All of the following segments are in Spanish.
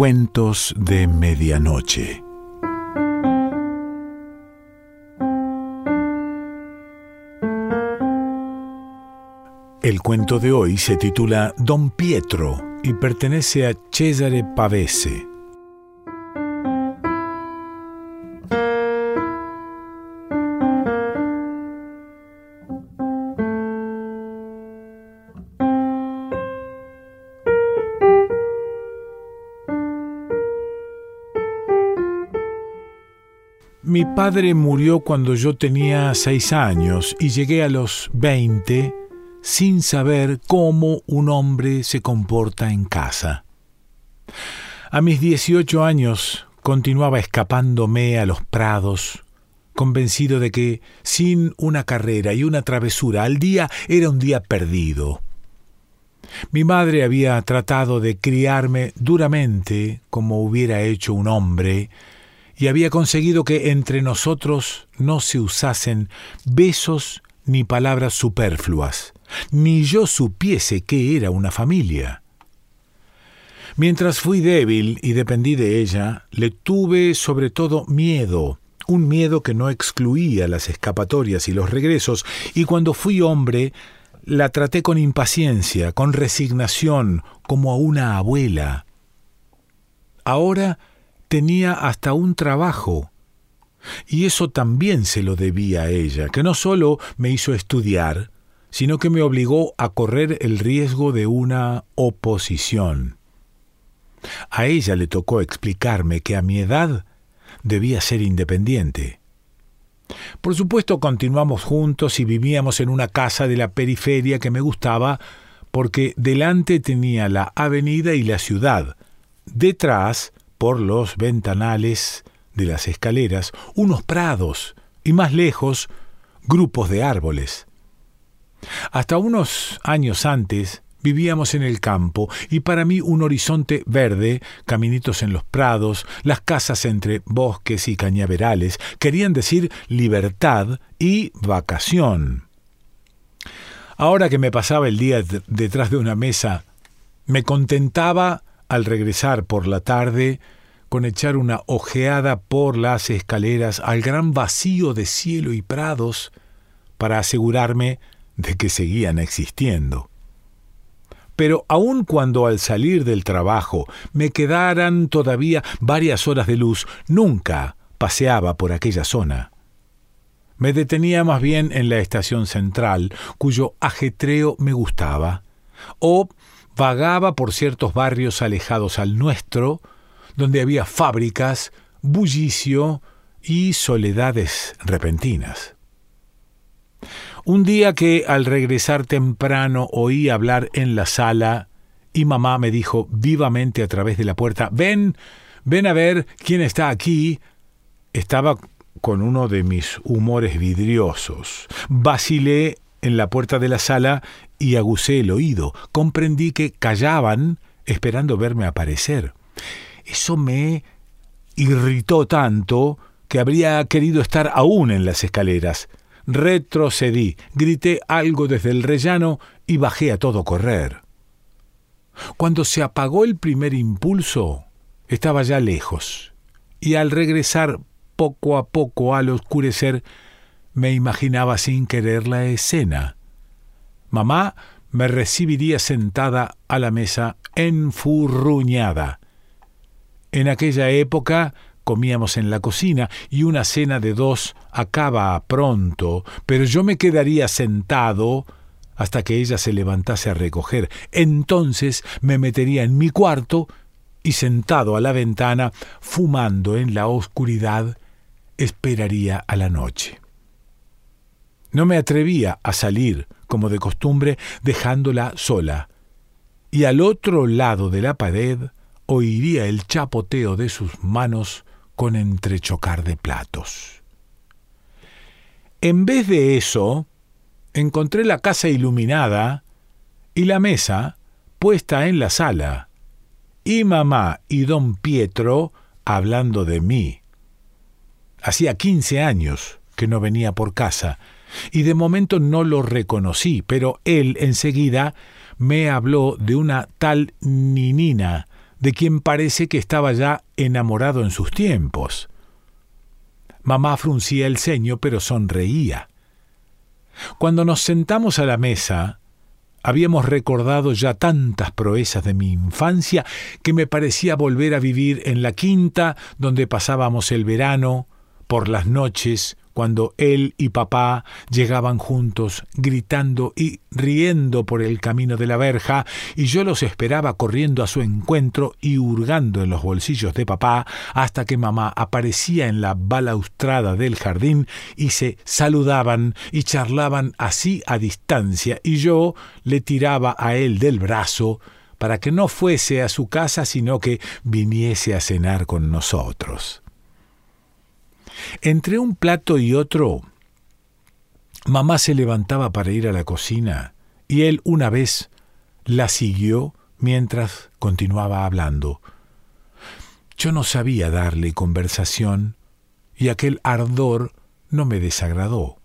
Cuentos de Medianoche. El cuento de hoy se titula Don Pietro y pertenece a Cesare Pavese. Padre murió cuando yo tenía seis años y llegué a los veinte sin saber cómo un hombre se comporta en casa. A mis dieciocho años continuaba escapándome a los prados, convencido de que sin una carrera y una travesura al día era un día perdido. Mi madre había tratado de criarme duramente como hubiera hecho un hombre, y había conseguido que entre nosotros no se usasen besos ni palabras superfluas, ni yo supiese qué era una familia. Mientras fui débil y dependí de ella, le tuve sobre todo miedo, un miedo que no excluía las escapatorias y los regresos, y cuando fui hombre, la traté con impaciencia, con resignación, como a una abuela. Ahora tenía hasta un trabajo. Y eso también se lo debía a ella, que no solo me hizo estudiar, sino que me obligó a correr el riesgo de una oposición. A ella le tocó explicarme que a mi edad debía ser independiente. Por supuesto continuamos juntos y vivíamos en una casa de la periferia que me gustaba porque delante tenía la avenida y la ciudad, detrás por los ventanales de las escaleras unos prados y más lejos grupos de árboles. Hasta unos años antes vivíamos en el campo y para mí un horizonte verde, caminitos en los prados, las casas entre bosques y cañaverales, querían decir libertad y vacación. Ahora que me pasaba el día detrás de una mesa, me contentaba al regresar por la tarde, con echar una ojeada por las escaleras al gran vacío de cielo y prados, para asegurarme de que seguían existiendo. Pero aun cuando al salir del trabajo me quedaran todavía varias horas de luz, nunca paseaba por aquella zona. Me detenía más bien en la estación central, cuyo ajetreo me gustaba, o vagaba por ciertos barrios alejados al nuestro, donde había fábricas, bullicio y soledades repentinas. Un día que al regresar temprano oí hablar en la sala y mamá me dijo vivamente a través de la puerta, ven, ven a ver quién está aquí, estaba con uno de mis humores vidriosos. Vacilé en la puerta de la sala y aguzé el oído. Comprendí que callaban esperando verme aparecer. Eso me irritó tanto que habría querido estar aún en las escaleras. Retrocedí, grité algo desde el rellano y bajé a todo correr. Cuando se apagó el primer impulso, estaba ya lejos, y al regresar poco a poco al oscurecer, me imaginaba sin querer la escena. Mamá me recibiría sentada a la mesa enfurruñada. En aquella época comíamos en la cocina y una cena de dos acaba pronto, pero yo me quedaría sentado hasta que ella se levantase a recoger. Entonces me metería en mi cuarto y sentado a la ventana, fumando en la oscuridad, esperaría a la noche. No me atrevía a salir, como de costumbre, dejándola sola, y al otro lado de la pared oiría el chapoteo de sus manos con entrechocar de platos. En vez de eso, encontré la casa iluminada y la mesa puesta en la sala, y mamá y don Pietro hablando de mí. Hacía quince años que no venía por casa, y de momento no lo reconocí, pero él enseguida me habló de una tal Ninina, de quien parece que estaba ya enamorado en sus tiempos. Mamá fruncía el ceño, pero sonreía. Cuando nos sentamos a la mesa, habíamos recordado ya tantas proezas de mi infancia que me parecía volver a vivir en la quinta donde pasábamos el verano, por las noches, cuando él y papá llegaban juntos, gritando y riendo por el camino de la verja, y yo los esperaba corriendo a su encuentro y hurgando en los bolsillos de papá, hasta que mamá aparecía en la balaustrada del jardín y se saludaban y charlaban así a distancia, y yo le tiraba a él del brazo, para que no fuese a su casa, sino que viniese a cenar con nosotros. Entre un plato y otro, mamá se levantaba para ir a la cocina y él una vez la siguió mientras continuaba hablando. Yo no sabía darle conversación y aquel ardor no me desagradó.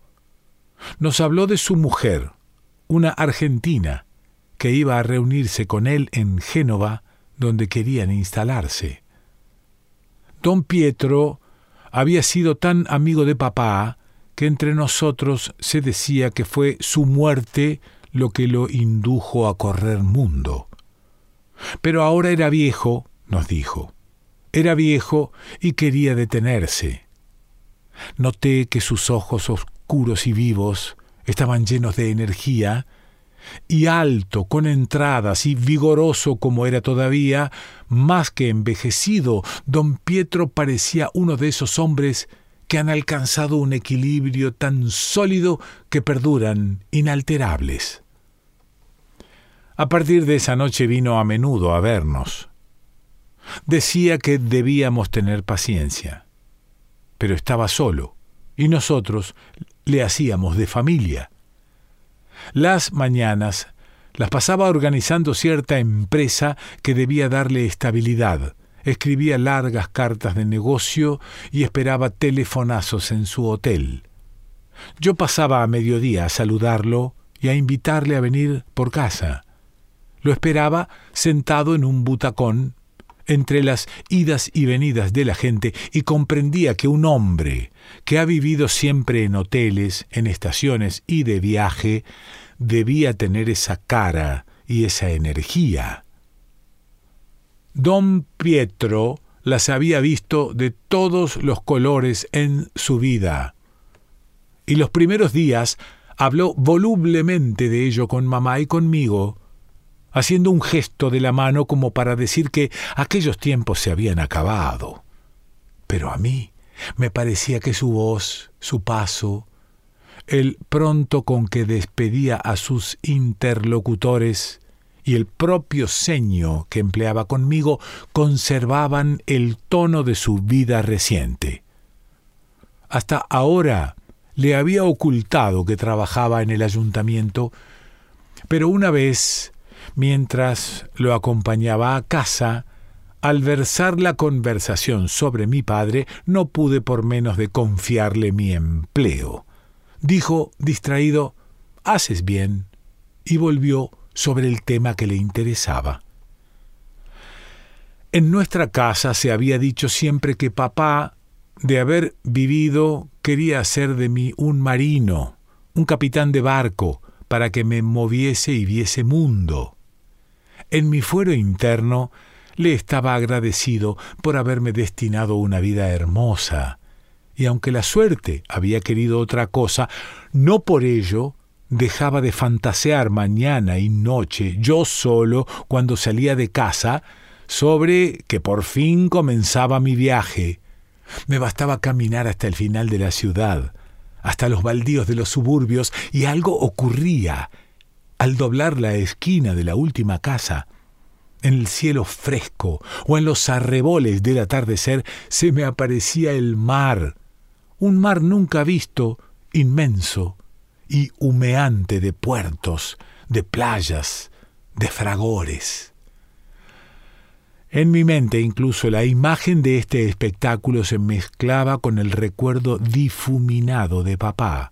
Nos habló de su mujer, una argentina, que iba a reunirse con él en Génova, donde querían instalarse. Don Pietro había sido tan amigo de papá que entre nosotros se decía que fue su muerte lo que lo indujo a correr mundo. Pero ahora era viejo, nos dijo. Era viejo y quería detenerse. Noté que sus ojos oscuros y vivos estaban llenos de energía y alto, con entradas y vigoroso como era todavía, más que envejecido, don Pietro parecía uno de esos hombres que han alcanzado un equilibrio tan sólido que perduran inalterables. A partir de esa noche vino a menudo a vernos. Decía que debíamos tener paciencia, pero estaba solo, y nosotros le hacíamos de familia. Las mañanas las pasaba organizando cierta empresa que debía darle estabilidad. Escribía largas cartas de negocio y esperaba telefonazos en su hotel. Yo pasaba a mediodía a saludarlo y a invitarle a venir por casa. Lo esperaba sentado en un butacón entre las idas y venidas de la gente y comprendía que un hombre que ha vivido siempre en hoteles, en estaciones y de viaje, debía tener esa cara y esa energía. Don Pietro las había visto de todos los colores en su vida. Y los primeros días habló volublemente de ello con mamá y conmigo, haciendo un gesto de la mano como para decir que aquellos tiempos se habían acabado. Pero a mí me parecía que su voz, su paso, el pronto con que despedía a sus interlocutores y el propio ceño que empleaba conmigo conservaban el tono de su vida reciente. Hasta ahora le había ocultado que trabajaba en el ayuntamiento, pero una vez Mientras lo acompañaba a casa, al versar la conversación sobre mi padre, no pude por menos de confiarle mi empleo. Dijo, distraído, Haces bien, y volvió sobre el tema que le interesaba. En nuestra casa se había dicho siempre que papá, de haber vivido, quería hacer de mí un marino, un capitán de barco, para que me moviese y viese mundo. En mi fuero interno le estaba agradecido por haberme destinado una vida hermosa, y aunque la suerte había querido otra cosa, no por ello dejaba de fantasear mañana y noche, yo solo, cuando salía de casa, sobre que por fin comenzaba mi viaje. Me bastaba caminar hasta el final de la ciudad, hasta los baldíos de los suburbios, y algo ocurría al doblar la esquina de la última casa, en el cielo fresco o en los arreboles del atardecer se me aparecía el mar, un mar nunca visto, inmenso y humeante de puertos, de playas, de fragores. En mi mente incluso la imagen de este espectáculo se mezclaba con el recuerdo difuminado de papá,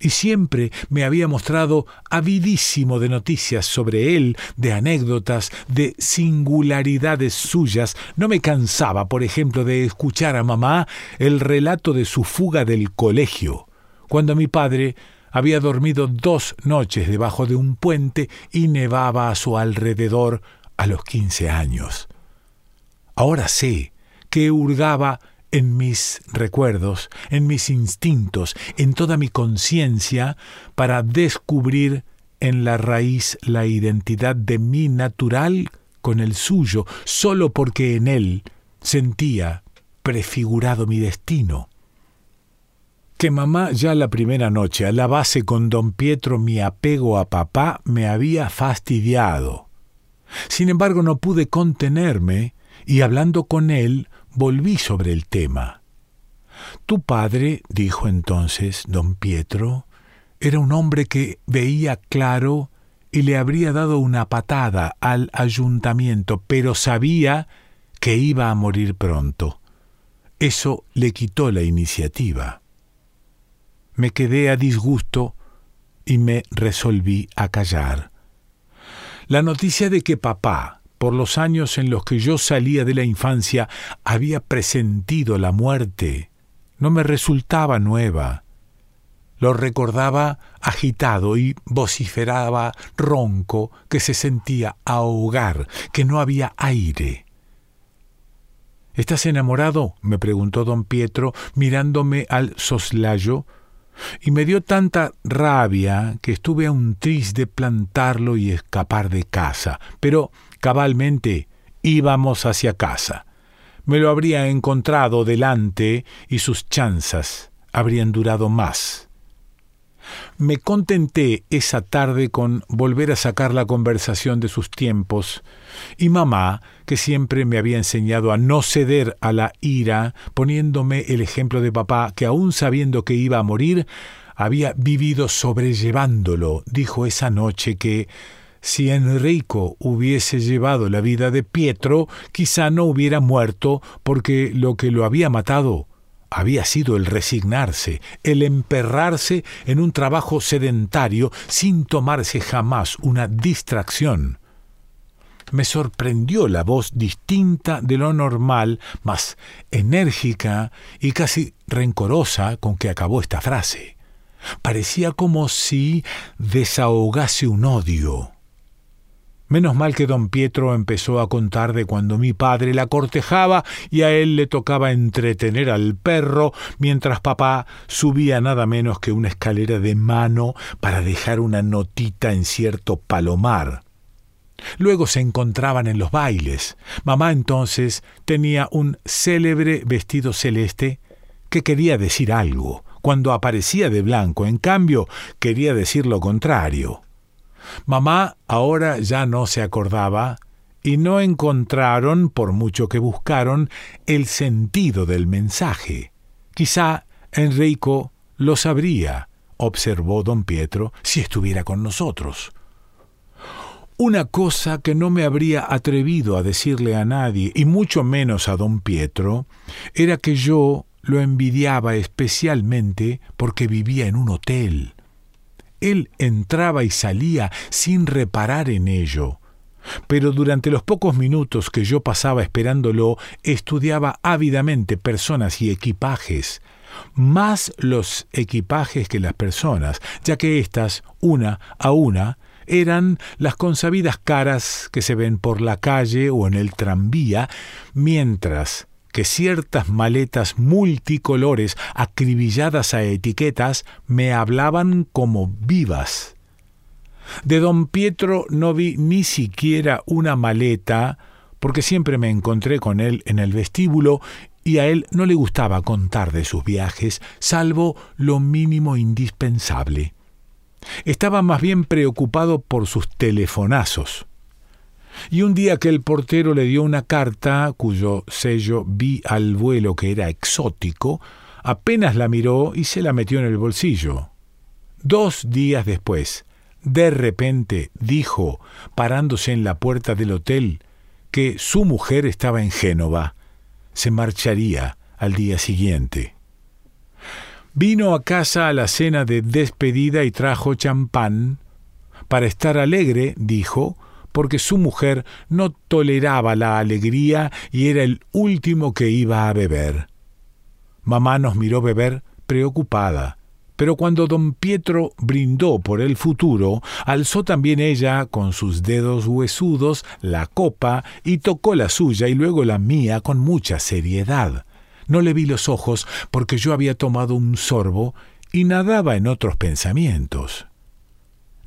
y siempre me había mostrado avidísimo de noticias sobre él, de anécdotas, de singularidades suyas. No me cansaba, por ejemplo, de escuchar a mamá el relato de su fuga del colegio, cuando mi padre había dormido dos noches debajo de un puente y nevaba a su alrededor a los quince años. Ahora sé que hurgaba en mis recuerdos, en mis instintos, en toda mi conciencia, para descubrir en la raíz la identidad de mi natural con el suyo, sólo porque en él sentía prefigurado mi destino. Que mamá ya la primera noche a la base con don Pietro mi apego a papá me había fastidiado. Sin embargo no pude contenerme y hablando con él volví sobre el tema. Tu padre, dijo entonces don Pietro, era un hombre que veía claro y le habría dado una patada al ayuntamiento, pero sabía que iba a morir pronto. Eso le quitó la iniciativa. Me quedé a disgusto y me resolví a callar. La noticia de que papá, por los años en los que yo salía de la infancia, había presentido la muerte. No me resultaba nueva. Lo recordaba agitado y vociferaba ronco que se sentía ahogar, que no había aire. ¿Estás enamorado? me preguntó don Pietro, mirándome al soslayo, y me dio tanta rabia que estuve a un tris de plantarlo y escapar de casa. Pero Cabalmente íbamos hacia casa. Me lo habría encontrado delante y sus chanzas habrían durado más. Me contenté esa tarde con volver a sacar la conversación de sus tiempos, y mamá, que siempre me había enseñado a no ceder a la ira, poniéndome el ejemplo de papá, que aun sabiendo que iba a morir, había vivido sobrellevándolo, dijo esa noche que si Enrico hubiese llevado la vida de Pietro, quizá no hubiera muerto porque lo que lo había matado había sido el resignarse, el emperrarse en un trabajo sedentario sin tomarse jamás una distracción. Me sorprendió la voz distinta de lo normal, más enérgica y casi rencorosa con que acabó esta frase. Parecía como si desahogase un odio. Menos mal que don Pietro empezó a contar de cuando mi padre la cortejaba y a él le tocaba entretener al perro mientras papá subía nada menos que una escalera de mano para dejar una notita en cierto palomar. Luego se encontraban en los bailes. Mamá entonces tenía un célebre vestido celeste que quería decir algo. Cuando aparecía de blanco, en cambio, quería decir lo contrario. Mamá ahora ya no se acordaba y no encontraron, por mucho que buscaron, el sentido del mensaje. Quizá Enrico lo sabría, observó don Pietro, si estuviera con nosotros. Una cosa que no me habría atrevido a decirle a nadie, y mucho menos a don Pietro, era que yo lo envidiaba especialmente porque vivía en un hotel. Él entraba y salía sin reparar en ello. Pero durante los pocos minutos que yo pasaba esperándolo, estudiaba ávidamente personas y equipajes, más los equipajes que las personas, ya que éstas, una a una, eran las consabidas caras que se ven por la calle o en el tranvía, mientras que ciertas maletas multicolores acribilladas a etiquetas me hablaban como vivas. De don Pietro no vi ni siquiera una maleta, porque siempre me encontré con él en el vestíbulo y a él no le gustaba contar de sus viajes, salvo lo mínimo indispensable. Estaba más bien preocupado por sus telefonazos. Y un día que el portero le dio una carta, cuyo sello vi al vuelo que era exótico, apenas la miró y se la metió en el bolsillo. Dos días después, de repente dijo, parándose en la puerta del hotel, que su mujer estaba en Génova. Se marcharía al día siguiente. Vino a casa a la cena de despedida y trajo champán. Para estar alegre, dijo, porque su mujer no toleraba la alegría y era el último que iba a beber. Mamá nos miró beber preocupada, pero cuando don Pietro brindó por el futuro, alzó también ella con sus dedos huesudos la copa y tocó la suya y luego la mía con mucha seriedad. No le vi los ojos porque yo había tomado un sorbo y nadaba en otros pensamientos.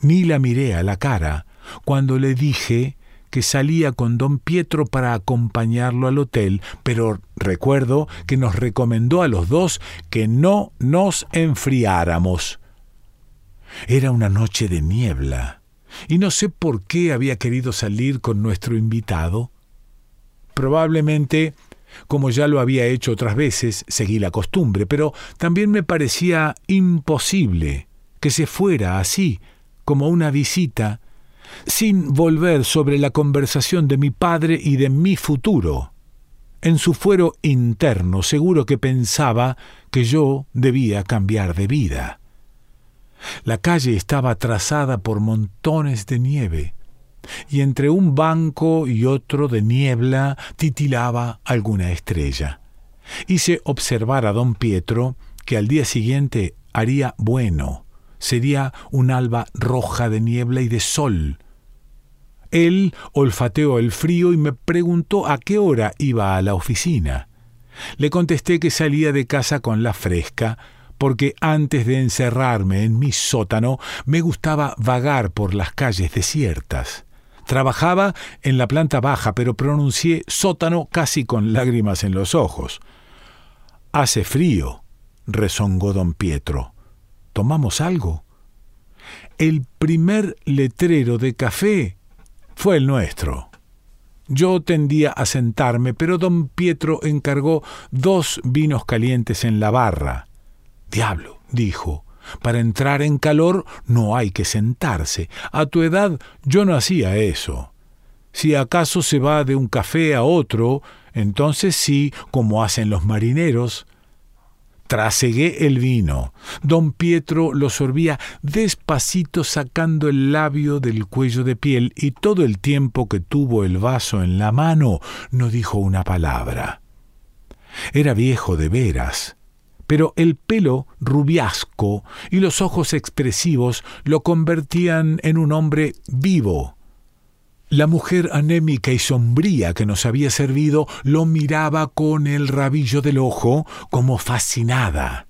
Ni la miré a la cara cuando le dije que salía con don Pietro para acompañarlo al hotel, pero recuerdo que nos recomendó a los dos que no nos enfriáramos. Era una noche de niebla, y no sé por qué había querido salir con nuestro invitado. Probablemente como ya lo había hecho otras veces, seguí la costumbre, pero también me parecía imposible que se fuera así, como una visita, sin volver sobre la conversación de mi padre y de mi futuro. En su fuero interno seguro que pensaba que yo debía cambiar de vida. La calle estaba trazada por montones de nieve y entre un banco y otro de niebla titilaba alguna estrella. Hice observar a don Pietro que al día siguiente haría bueno, sería un alba roja de niebla y de sol. Él olfateó el frío y me preguntó a qué hora iba a la oficina. Le contesté que salía de casa con la fresca, porque antes de encerrarme en mi sótano me gustaba vagar por las calles desiertas. Trabajaba en la planta baja, pero pronuncié sótano casi con lágrimas en los ojos. Hace frío, rezongó don Pietro. ¿Tomamos algo? El primer letrero de café fue el nuestro. Yo tendía a sentarme, pero don Pietro encargó dos vinos calientes en la barra. Diablo, dijo, para entrar en calor no hay que sentarse. A tu edad yo no hacía eso. Si acaso se va de un café a otro, entonces sí, como hacen los marineros. Trasegué el vino. Don Pietro lo sorbía despacito sacando el labio del cuello de piel y todo el tiempo que tuvo el vaso en la mano no dijo una palabra. Era viejo de veras pero el pelo rubiasco y los ojos expresivos lo convertían en un hombre vivo. La mujer anémica y sombría que nos había servido lo miraba con el rabillo del ojo como fascinada.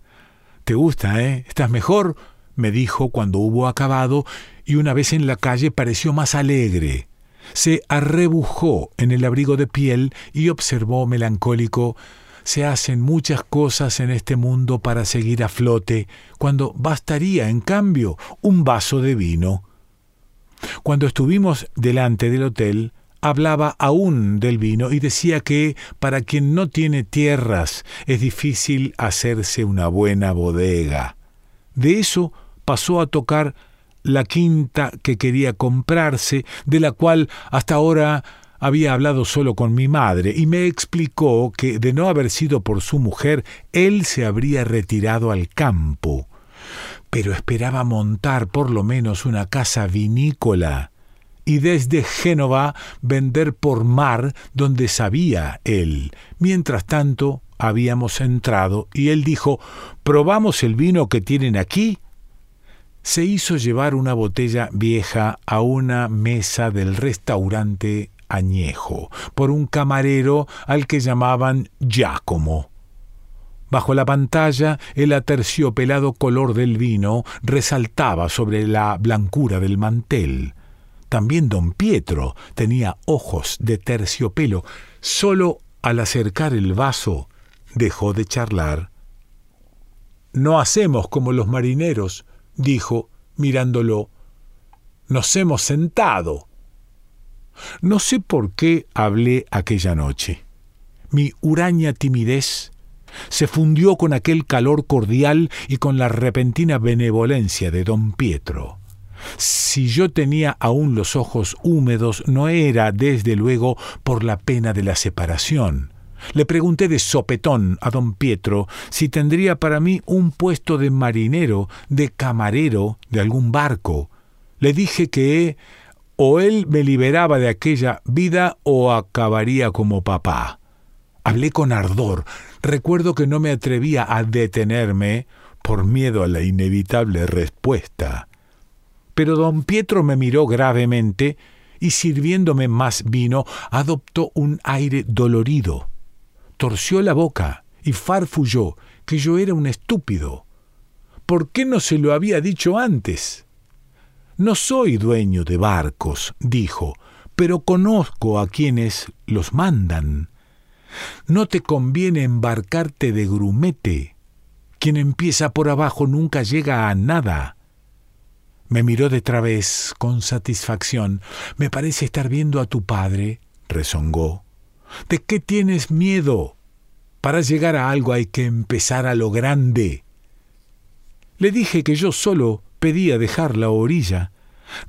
¿Te gusta, eh? ¿Estás mejor? me dijo cuando hubo acabado, y una vez en la calle pareció más alegre. Se arrebujó en el abrigo de piel y observó melancólico se hacen muchas cosas en este mundo para seguir a flote, cuando bastaría, en cambio, un vaso de vino. Cuando estuvimos delante del hotel, hablaba aún del vino y decía que para quien no tiene tierras es difícil hacerse una buena bodega. De eso pasó a tocar la quinta que quería comprarse, de la cual hasta ahora había hablado solo con mi madre y me explicó que, de no haber sido por su mujer, él se habría retirado al campo. Pero esperaba montar por lo menos una casa vinícola y desde Génova vender por mar donde sabía él. Mientras tanto, habíamos entrado y él dijo, ¿probamos el vino que tienen aquí? Se hizo llevar una botella vieja a una mesa del restaurante añejo por un camarero al que llamaban Giacomo. Bajo la pantalla, el aterciopelado color del vino resaltaba sobre la blancura del mantel. También don Pietro tenía ojos de terciopelo. Solo al acercar el vaso dejó de charlar. No hacemos como los marineros, dijo, mirándolo. Nos hemos sentado. No sé por qué hablé aquella noche. Mi huraña timidez se fundió con aquel calor cordial y con la repentina benevolencia de don Pietro. Si yo tenía aún los ojos húmedos, no era, desde luego, por la pena de la separación. Le pregunté de sopetón a don Pietro si tendría para mí un puesto de marinero, de camarero de algún barco. Le dije que o él me liberaba de aquella vida o acabaría como papá. Hablé con ardor. Recuerdo que no me atrevía a detenerme por miedo a la inevitable respuesta. Pero don Pietro me miró gravemente y sirviéndome más vino, adoptó un aire dolorido. Torció la boca y farfulló que yo era un estúpido. ¿Por qué no se lo había dicho antes? No soy dueño de barcos, dijo, pero conozco a quienes los mandan. No te conviene embarcarte de grumete. Quien empieza por abajo nunca llega a nada. Me miró de través con satisfacción. Me parece estar viendo a tu padre, rezongó. ¿De qué tienes miedo? Para llegar a algo hay que empezar a lo grande. Le dije que yo solo pedía dejar la orilla,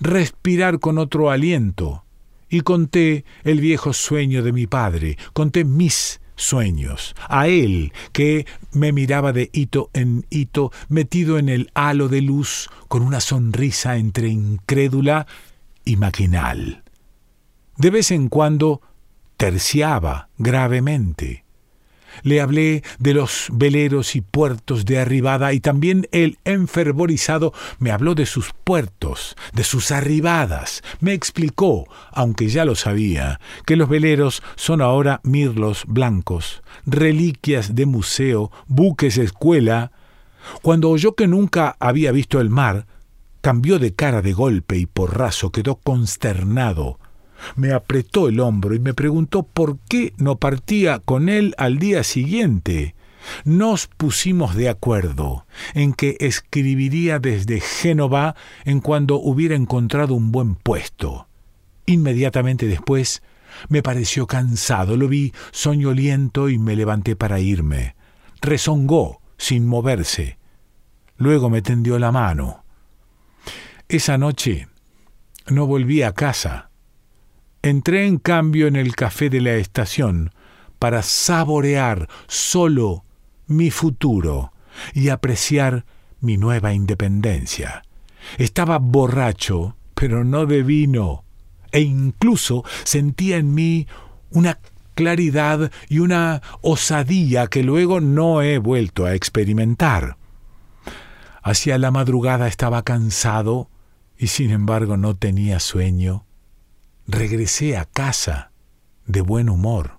respirar con otro aliento, y conté el viejo sueño de mi padre, conté mis sueños, a él que me miraba de hito en hito, metido en el halo de luz, con una sonrisa entre incrédula y maquinal. De vez en cuando terciaba gravemente. Le hablé de los veleros y puertos de arribada y también el enfervorizado me habló de sus puertos, de sus arribadas. Me explicó, aunque ya lo sabía, que los veleros son ahora mirlos blancos, reliquias de museo, buques escuela. Cuando oyó que nunca había visto el mar, cambió de cara de golpe y porrazo quedó consternado me apretó el hombro y me preguntó por qué no partía con él al día siguiente. Nos pusimos de acuerdo en que escribiría desde Génova en cuando hubiera encontrado un buen puesto. Inmediatamente después me pareció cansado, lo vi soñoliento y me levanté para irme. Rezongó, sin moverse. Luego me tendió la mano. Esa noche no volví a casa. Entré en cambio en el café de la estación para saborear solo mi futuro y apreciar mi nueva independencia. Estaba borracho, pero no de vino, e incluso sentía en mí una claridad y una osadía que luego no he vuelto a experimentar. Hacia la madrugada estaba cansado y sin embargo no tenía sueño regresé a casa de buen humor.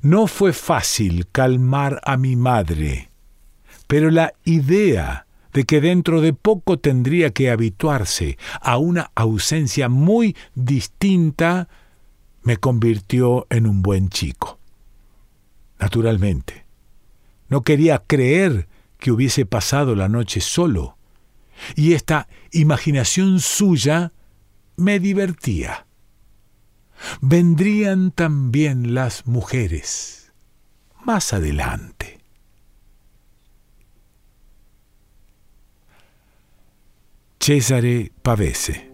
No fue fácil calmar a mi madre, pero la idea de que dentro de poco tendría que habituarse a una ausencia muy distinta me convirtió en un buen chico. Naturalmente, no quería creer que hubiese pasado la noche solo, y esta imaginación suya me divertía. Vendrían también las mujeres más adelante. Cesare Pavese